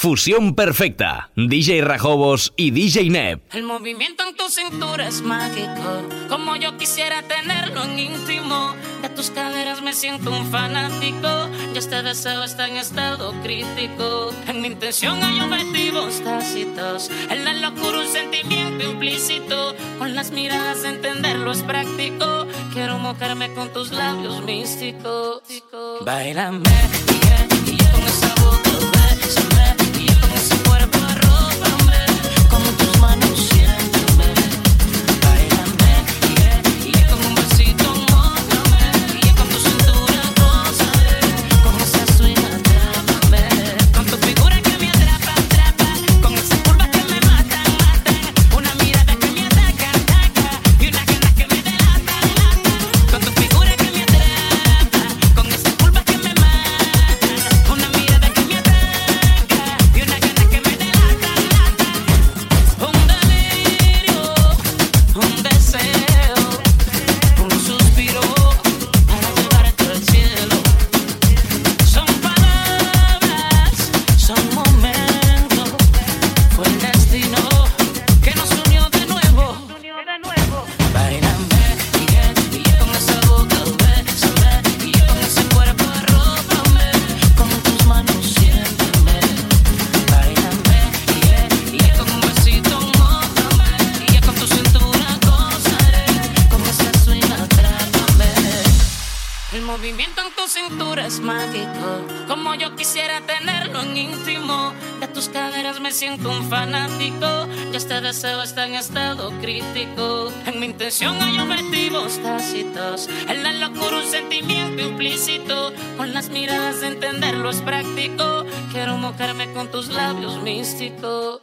Fusión perfecta. DJ Rajobos y DJ Neb. El movimiento en tu cintura es mágico. Como yo quisiera tenerlo en íntimo. De tus caderas me siento un fanático. Yo este deseo está en estado crítico. En mi intención hay objetivos tácitos. En la locura un sentimiento implícito. Con las miradas entenderlo es práctico. Quiero mojarme con tus labios místicos. Bailame, y entenderlo es práctico. Quiero mojarme con tus labios místicos.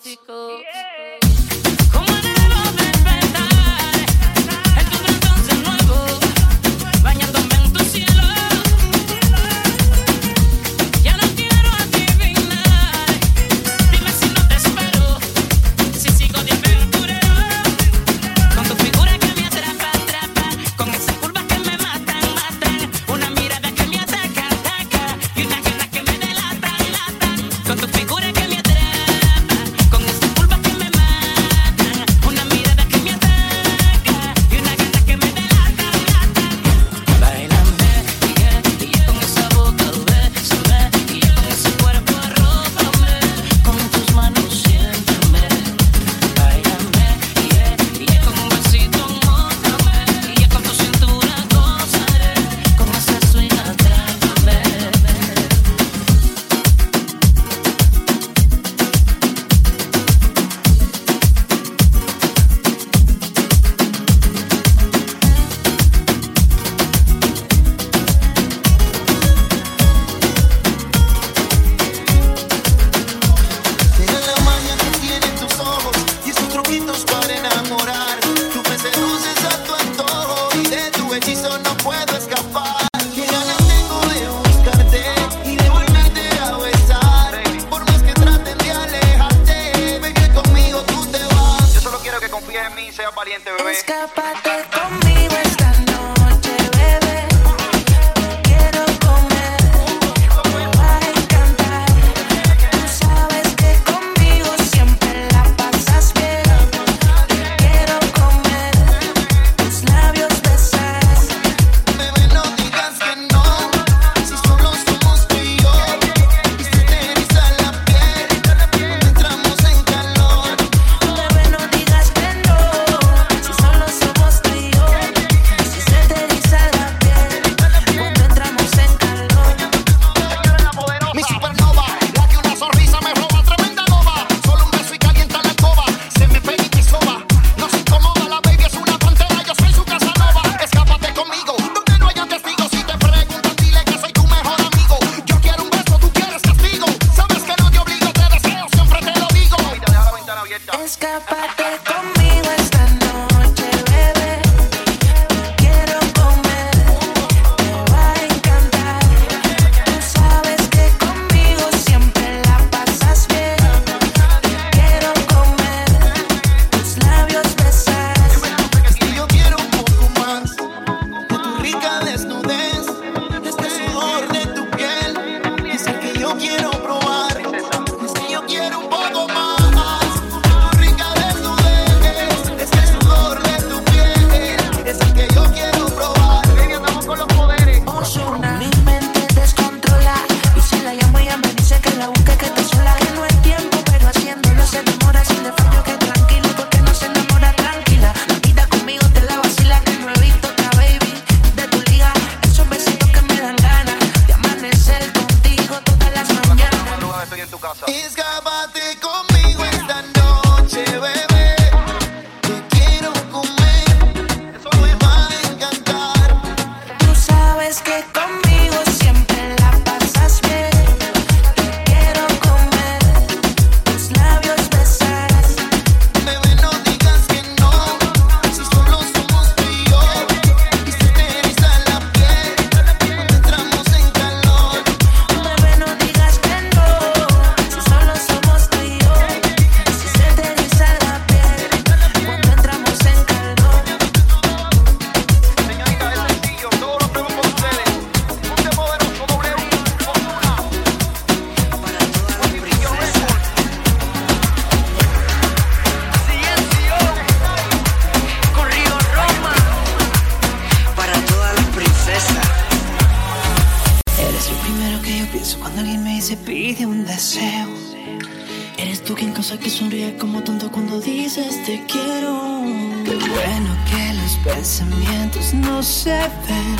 no se ven.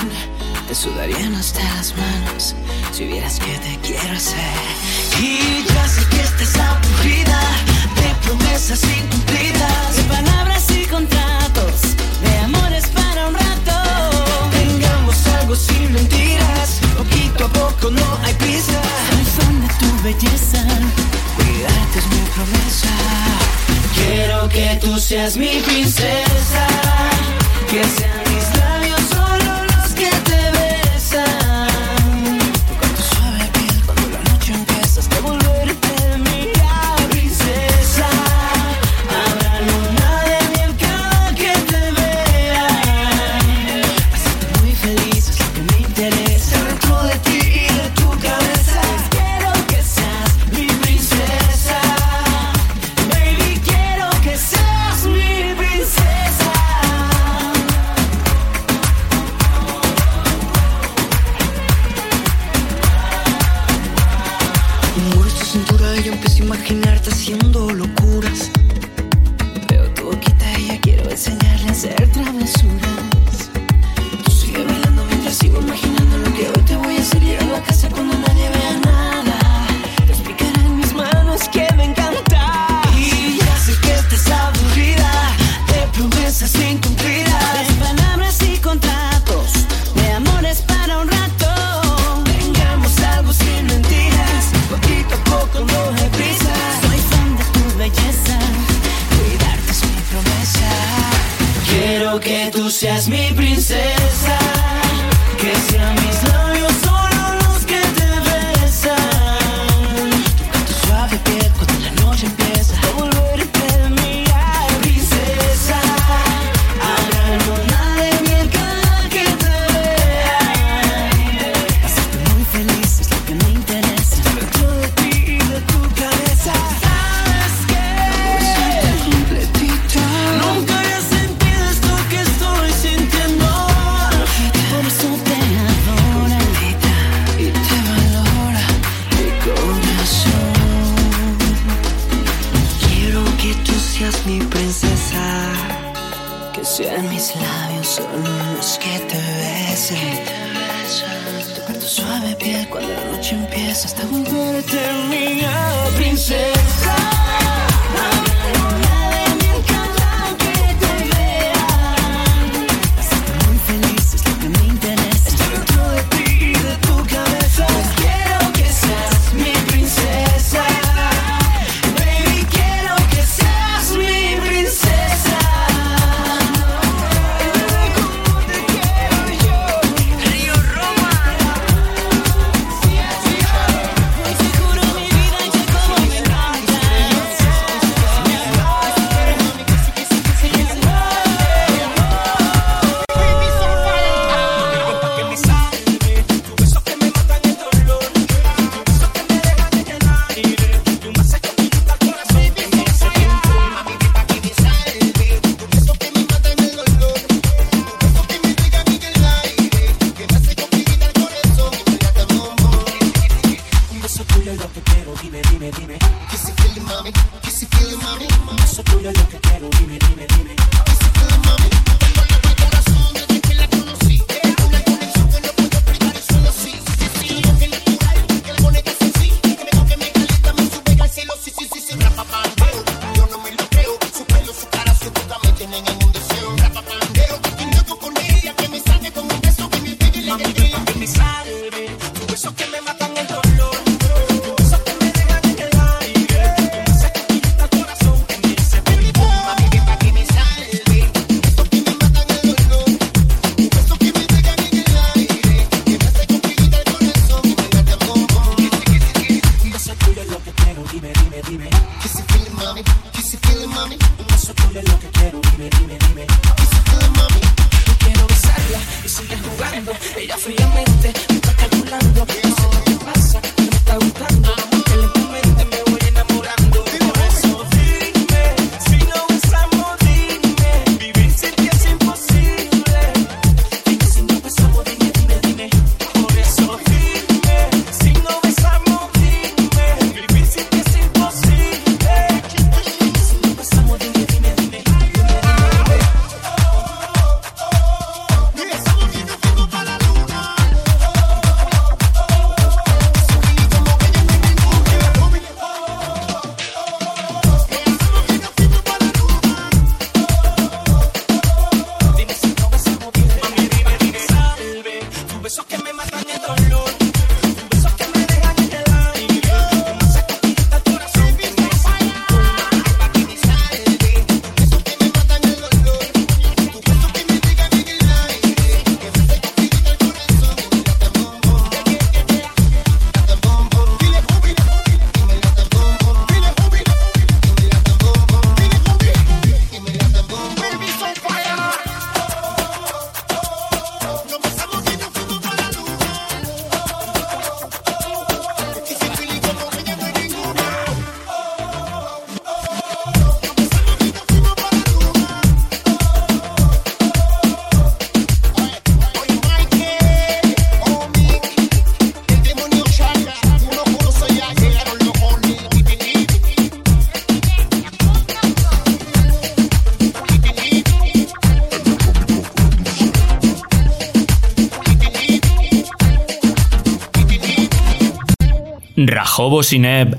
Te sudarían hasta las manos si vieras que te quiero hacer. Y ya sé que estás aburrida de promesas incumplidas, de palabras y contratos, de amores para un rato. Tengamos algo sin mentiras, poquito a poco no hay prisa. Soy fan de tu belleza, cuidarte es mi promesa. Quiero que tú seas mi princesa, que sean mis Rajobo Sineb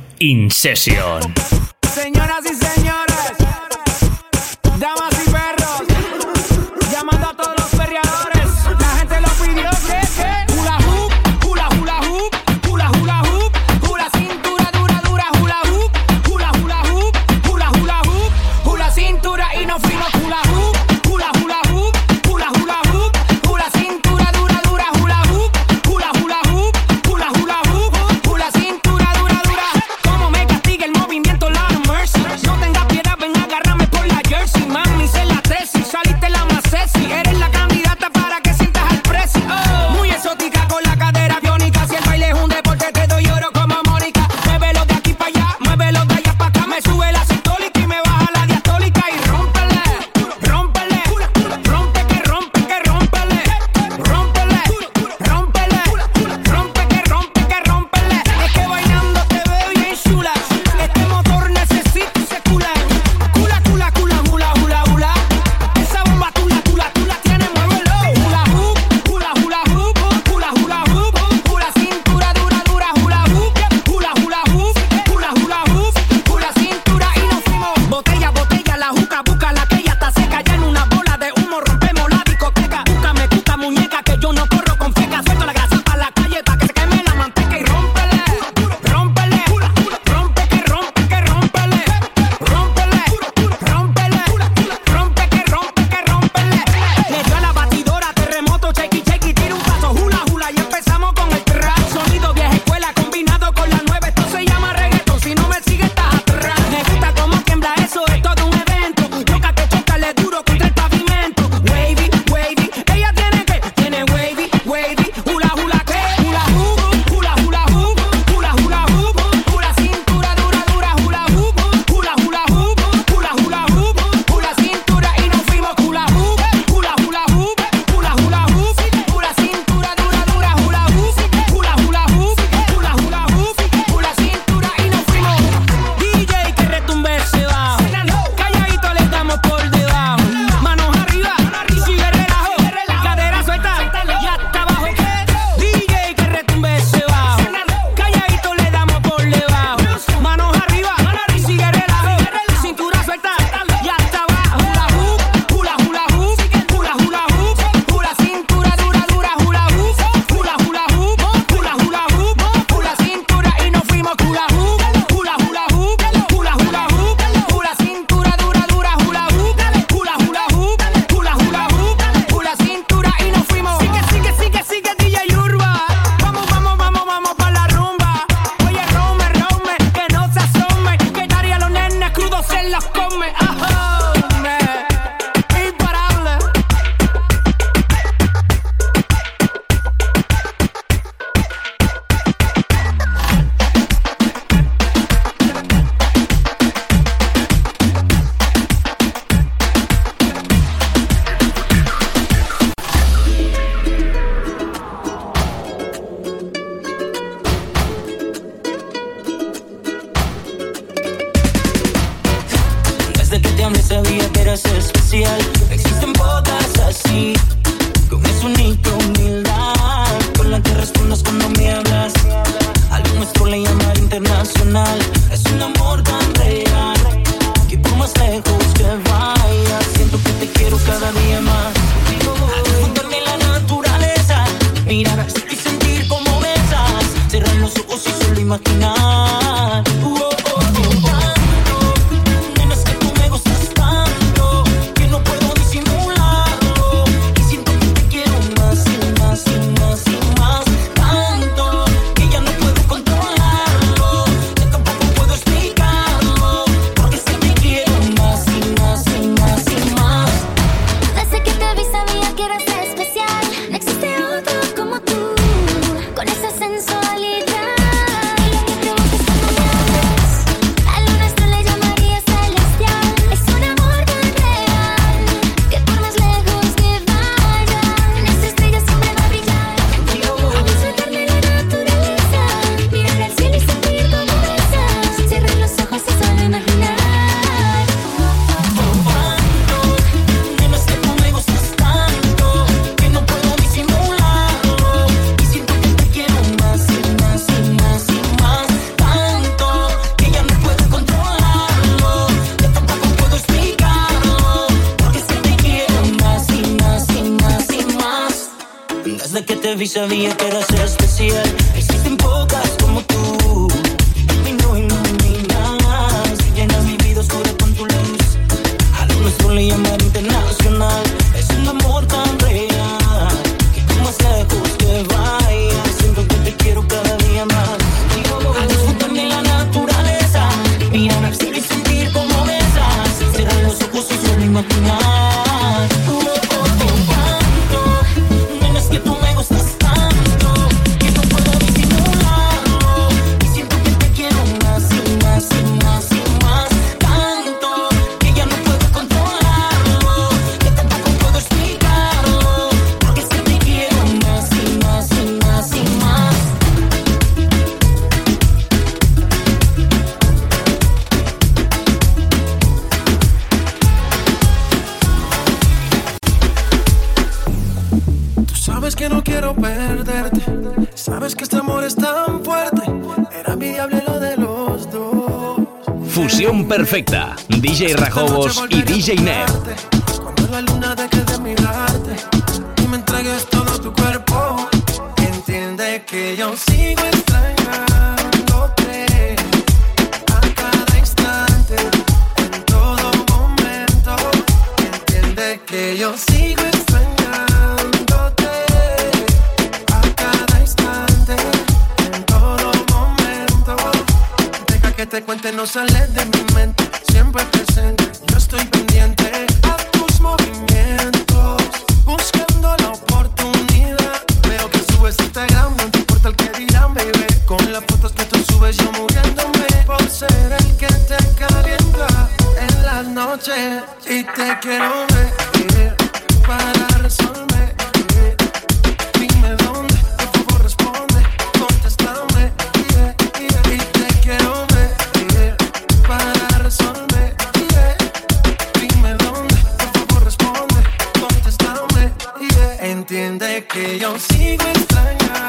Entiende que yo sigo extrañándote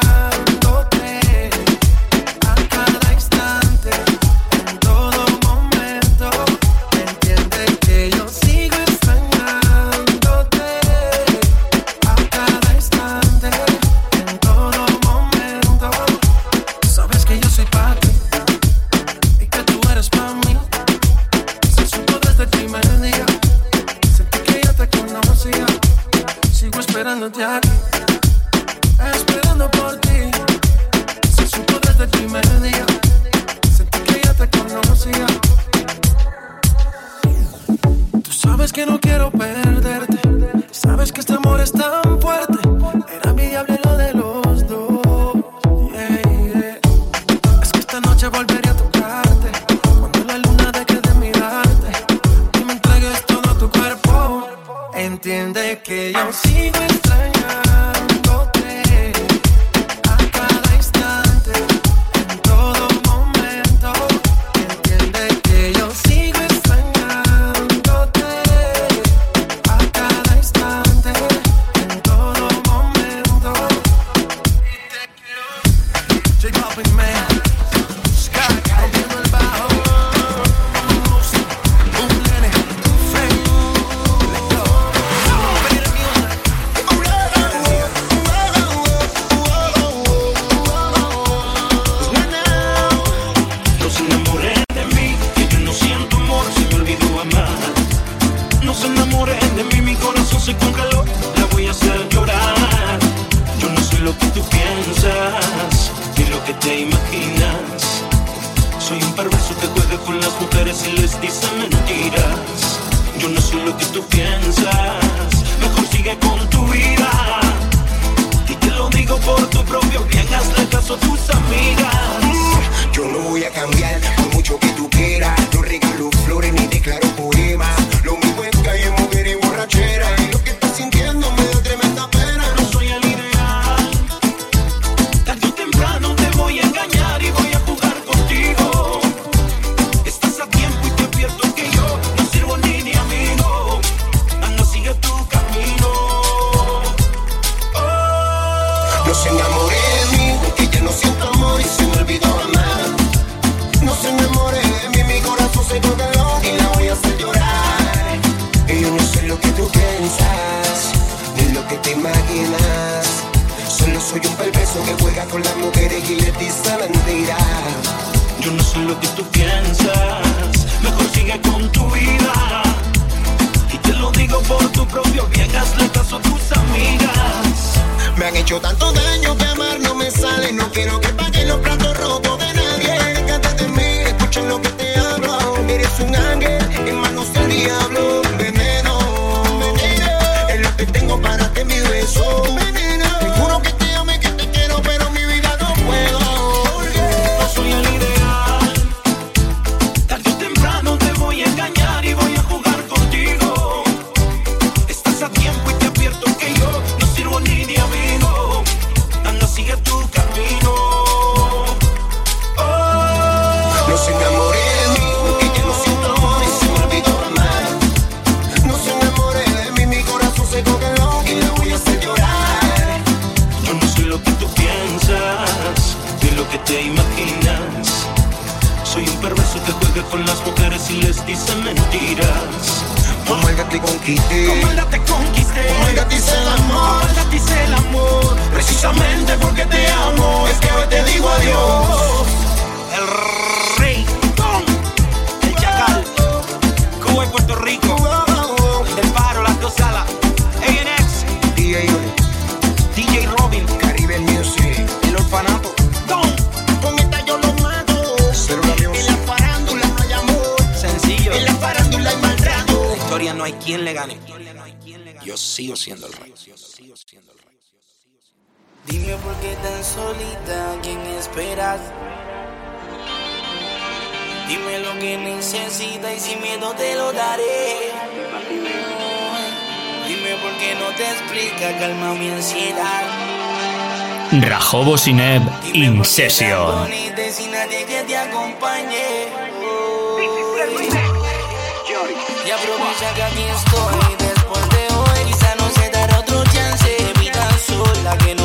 les dicen mentiras. Yo no sé lo que tú piensas, mejor sigue con tu vida. Y te lo digo por tu propio bien, hazle caso a tus amigas. Yo no voy a cambiar, por mucho que tú quieras. No regalo flores ni declaro poemas. Lo mismo es calle, mujer y borrachera. Y lo que lo que tú piensas. Mejor sigue con tu vida. Y te lo digo por tu propio bien, hazle caso a tus amigas. Me han hecho tanto daño que amar no me sale. No quiero que paguen los platos rotos de nadie. Déjate de mí, escuchen lo que te hablo. Eres un ángel. te conquisté. Como el te conquisté. Como el te hice el amor. Como hice el amor. Precisamente porque te amo es que hoy te digo adiós. El rey. El chacal. Cuba y Puerto Rico. hay quien le gane. Yo sigo siendo el rey. Dime por qué tan solita, ¿quién esperas? Dime lo que necesitas y sin miedo te lo daré. Dime por qué no te explica, calma mi ansiedad. Rajobo Sineb, Incesio. Dime por qué tan bonita, sin nadie que te acompañe. Oh, Aprovecha que aquí estoy. Después de hoy, quizá no se dará otro chance. Vida sola que no.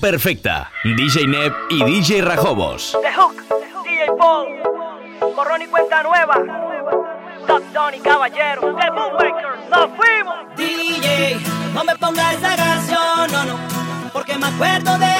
perfecta. DJ Neb y DJ Rajobos. The Hook, DJ Paul, Corrón y Cuenta Nueva, Top Donny Caballero, The Boommaker, nos fuimos. DJ, no me pongas esa canción, no, no, porque me acuerdo de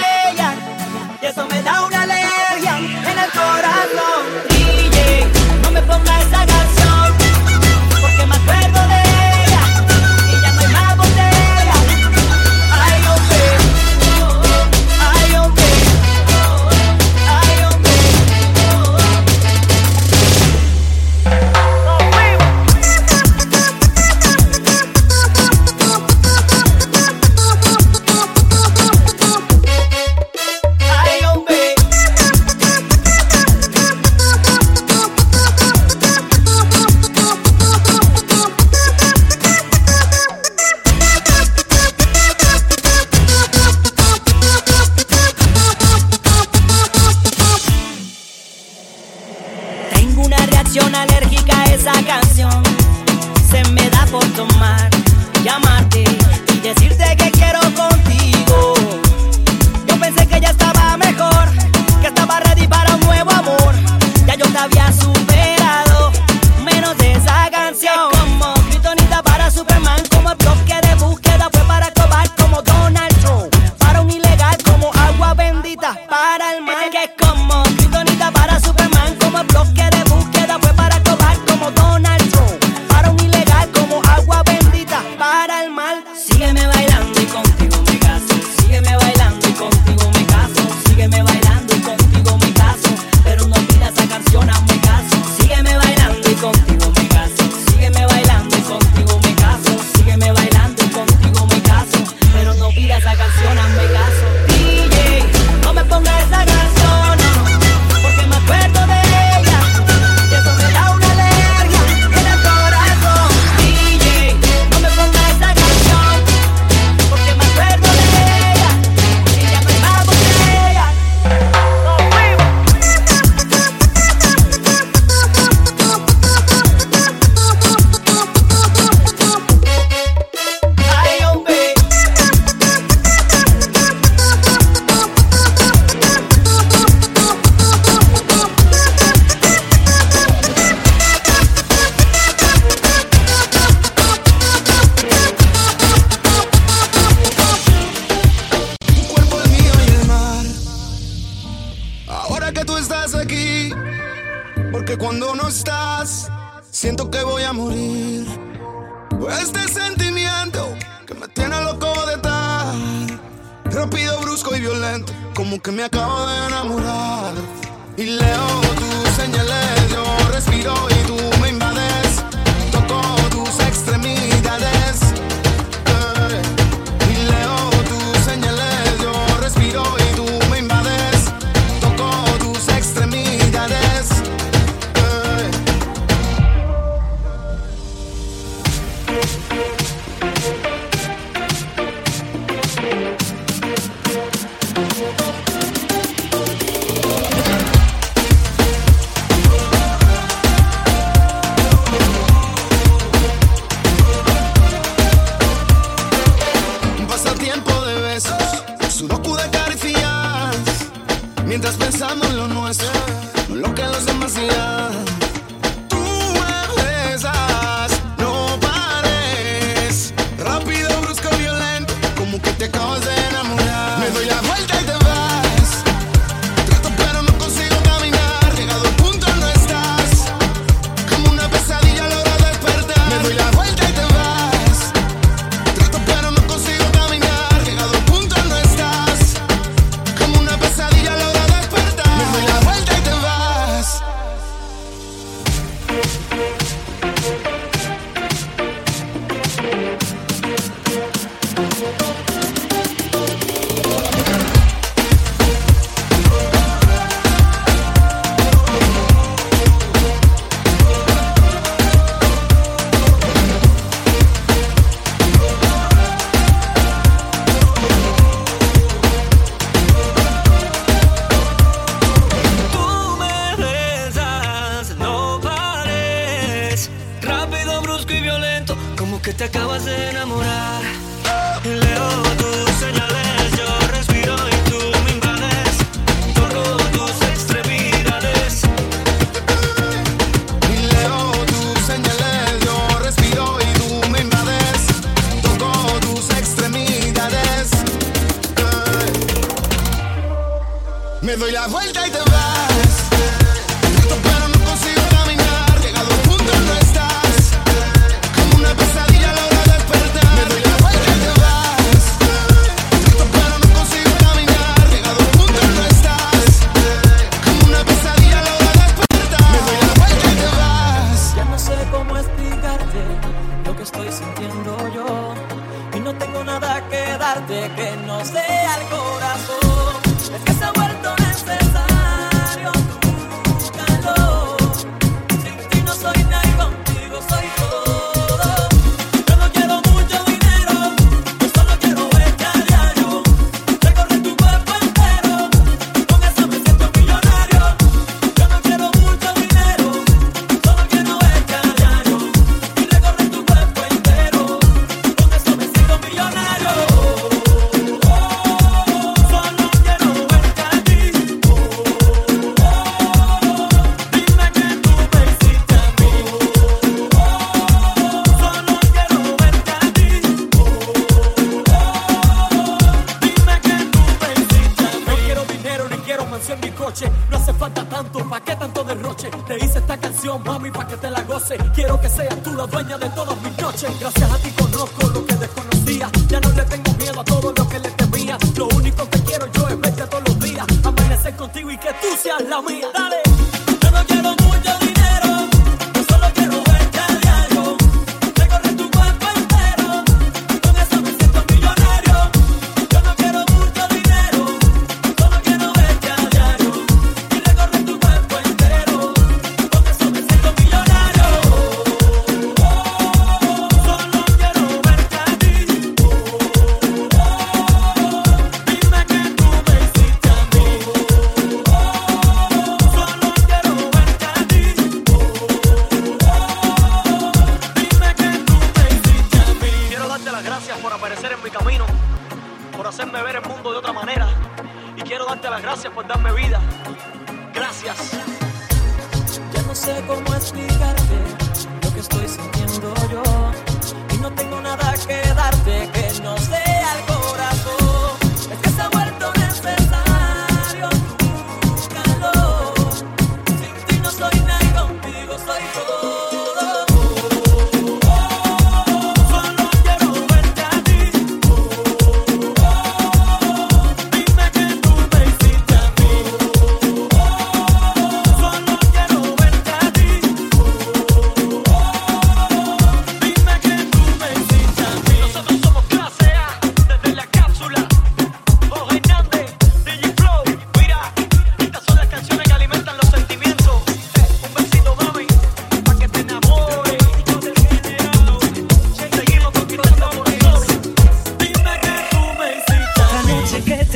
Te hice esta canción, mami, para que te la goce. Quiero que seas tú la dueña de todas mis noches. Gracias a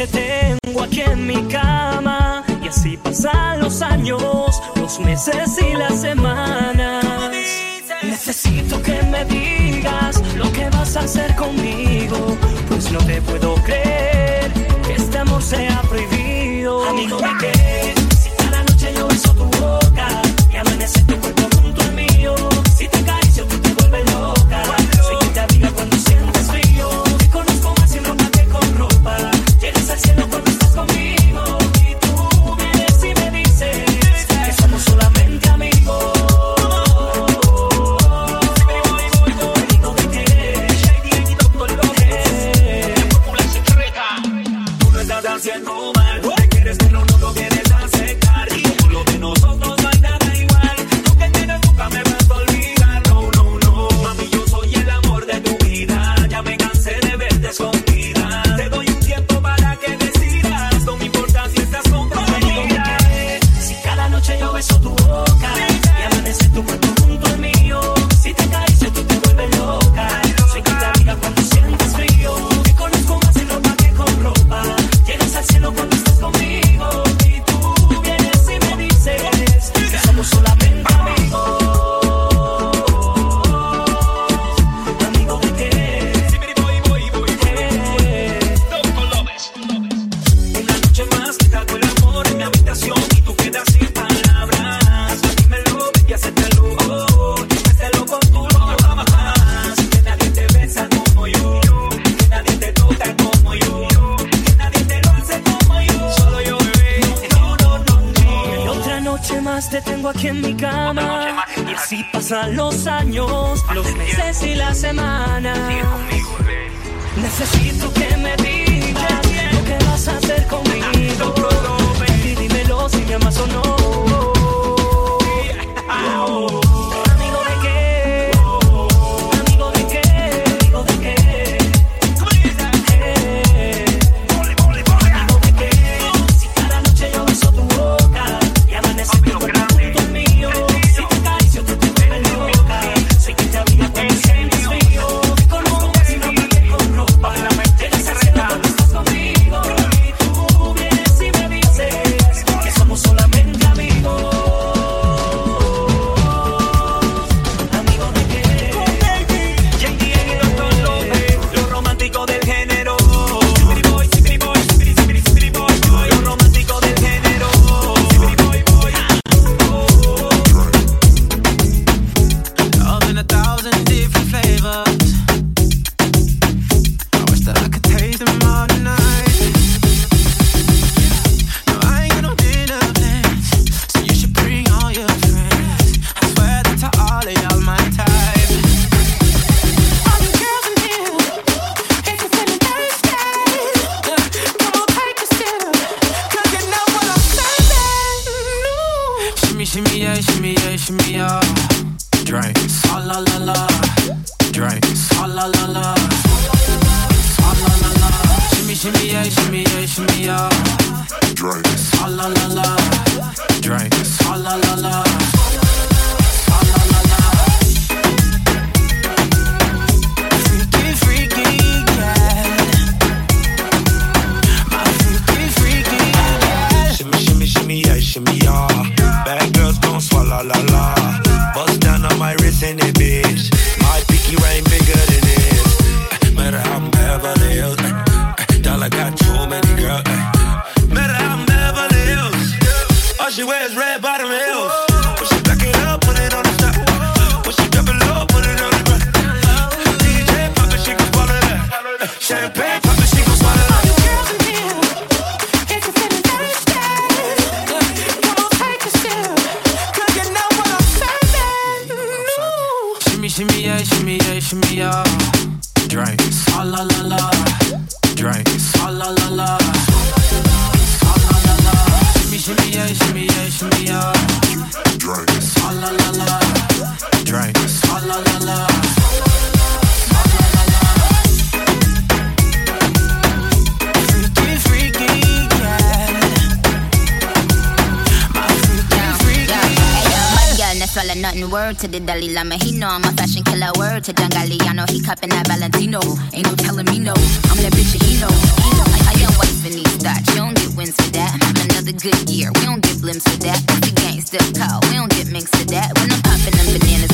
tengo aquí en mi cama y así pasan los años, los meses y las semanas. Necesito que me digas lo que vas a hacer conmigo, pues no te puedo creer que este amor sea prohibido. Amigo, to the Dalai Lama, he know I'm a fashion killer. Word to John Galliano, he cupping that Valentino. Ain't no telling me no, I'm that bitch that he know. He know I, I got wife in these thoughts, you don't get wins for that. Another good year, we don't get blimps for that. It's the gang still cold, we don't get mixed for that. When I'm popping them bananas.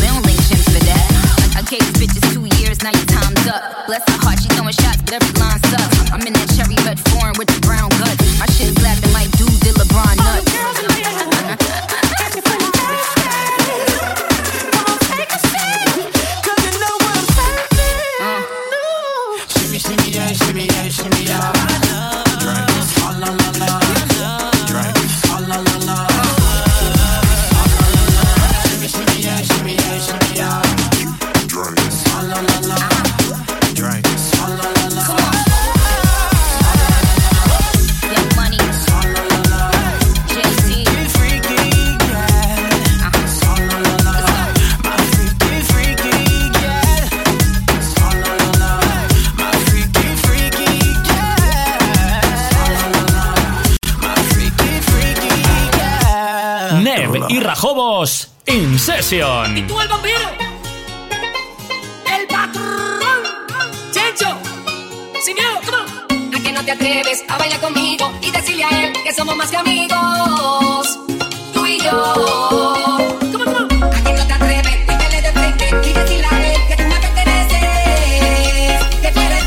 y Rajobos In Session. Y tú el vampiro, el patrón, Chencho, sin miedo. A que no te atreves a bailar conmigo y decirle a él que somos más que amigos, tú y yo. A no te atreves, pégale de frente y decirle a él que tú me perteneces, que tú eres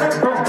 Go.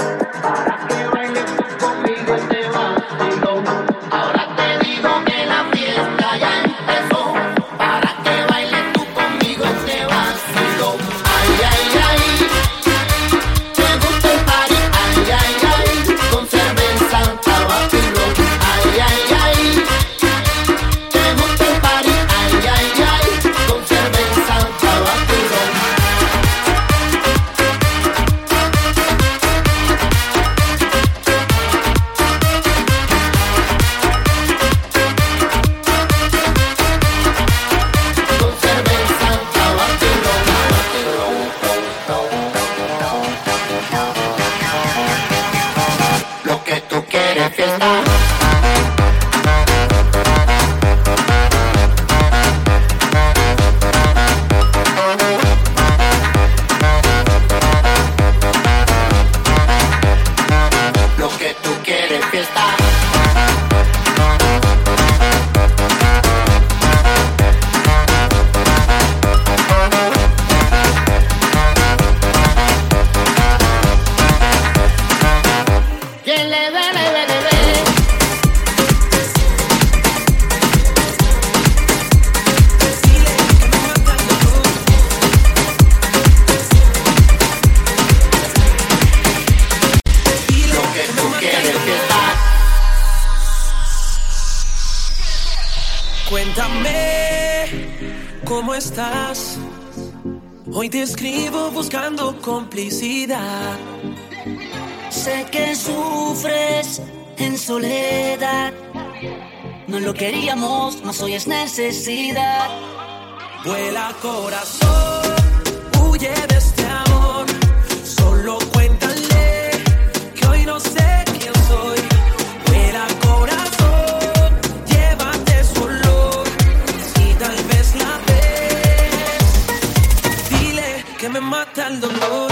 Sé que sufres en soledad. No lo queríamos, más hoy es necesidad. Vuela corazón, huye de este amor. Solo cuéntale que hoy no sé quién soy. Vuela corazón, llévate su olor. Si tal vez la ves, dile que me mata el dolor.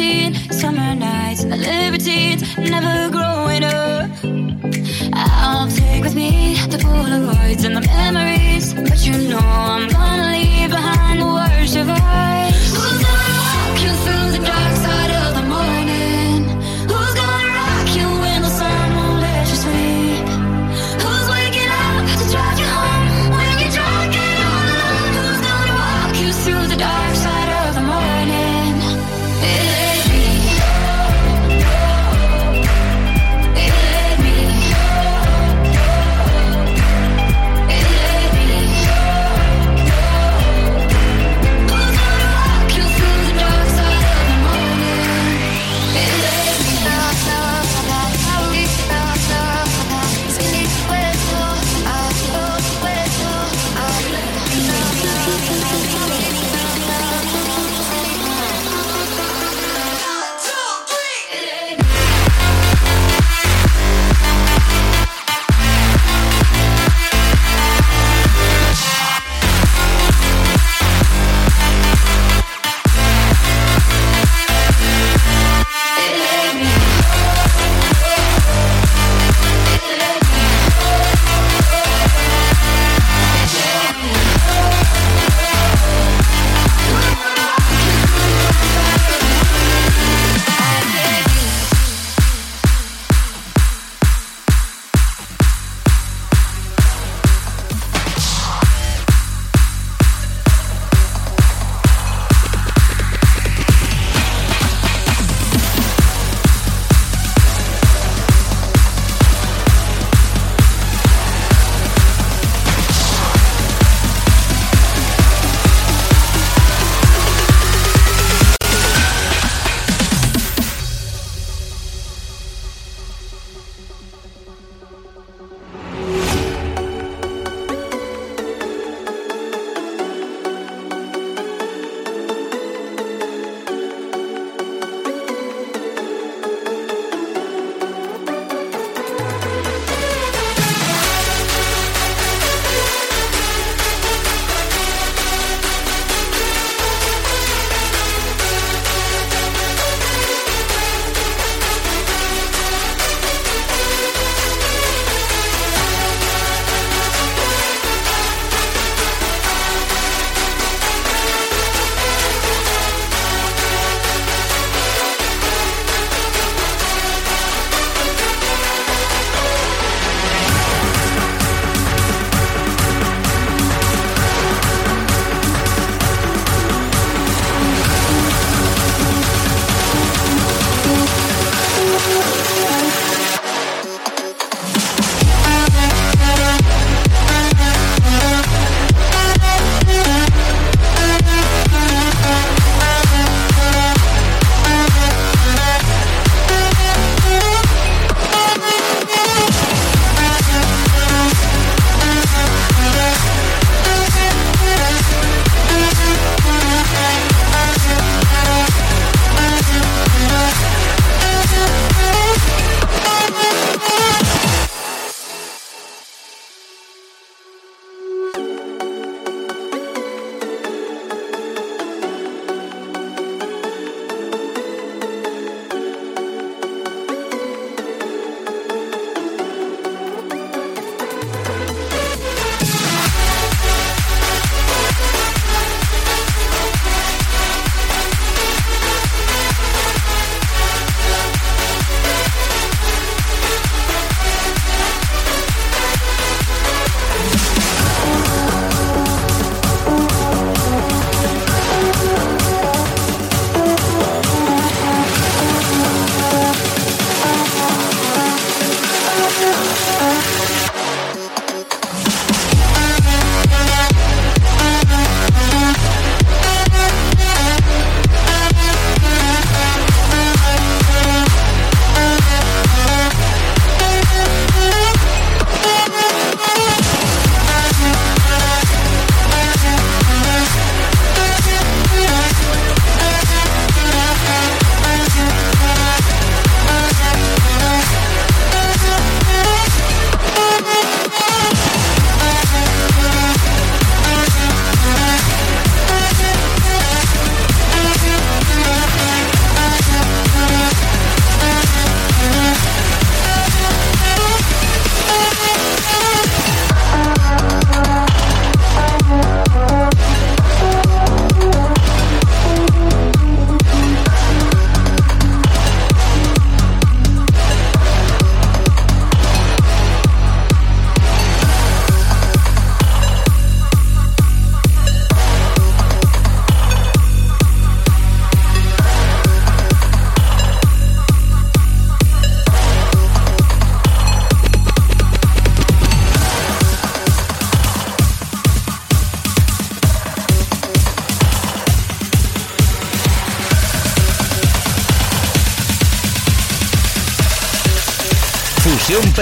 routine, summer nights and the libertines, never growing up. I'll take with me the Polaroids and the memories, but you know I'm gonna leave behind the worst of us.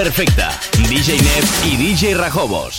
Perfecta. DJ Nev y DJ Rajobos.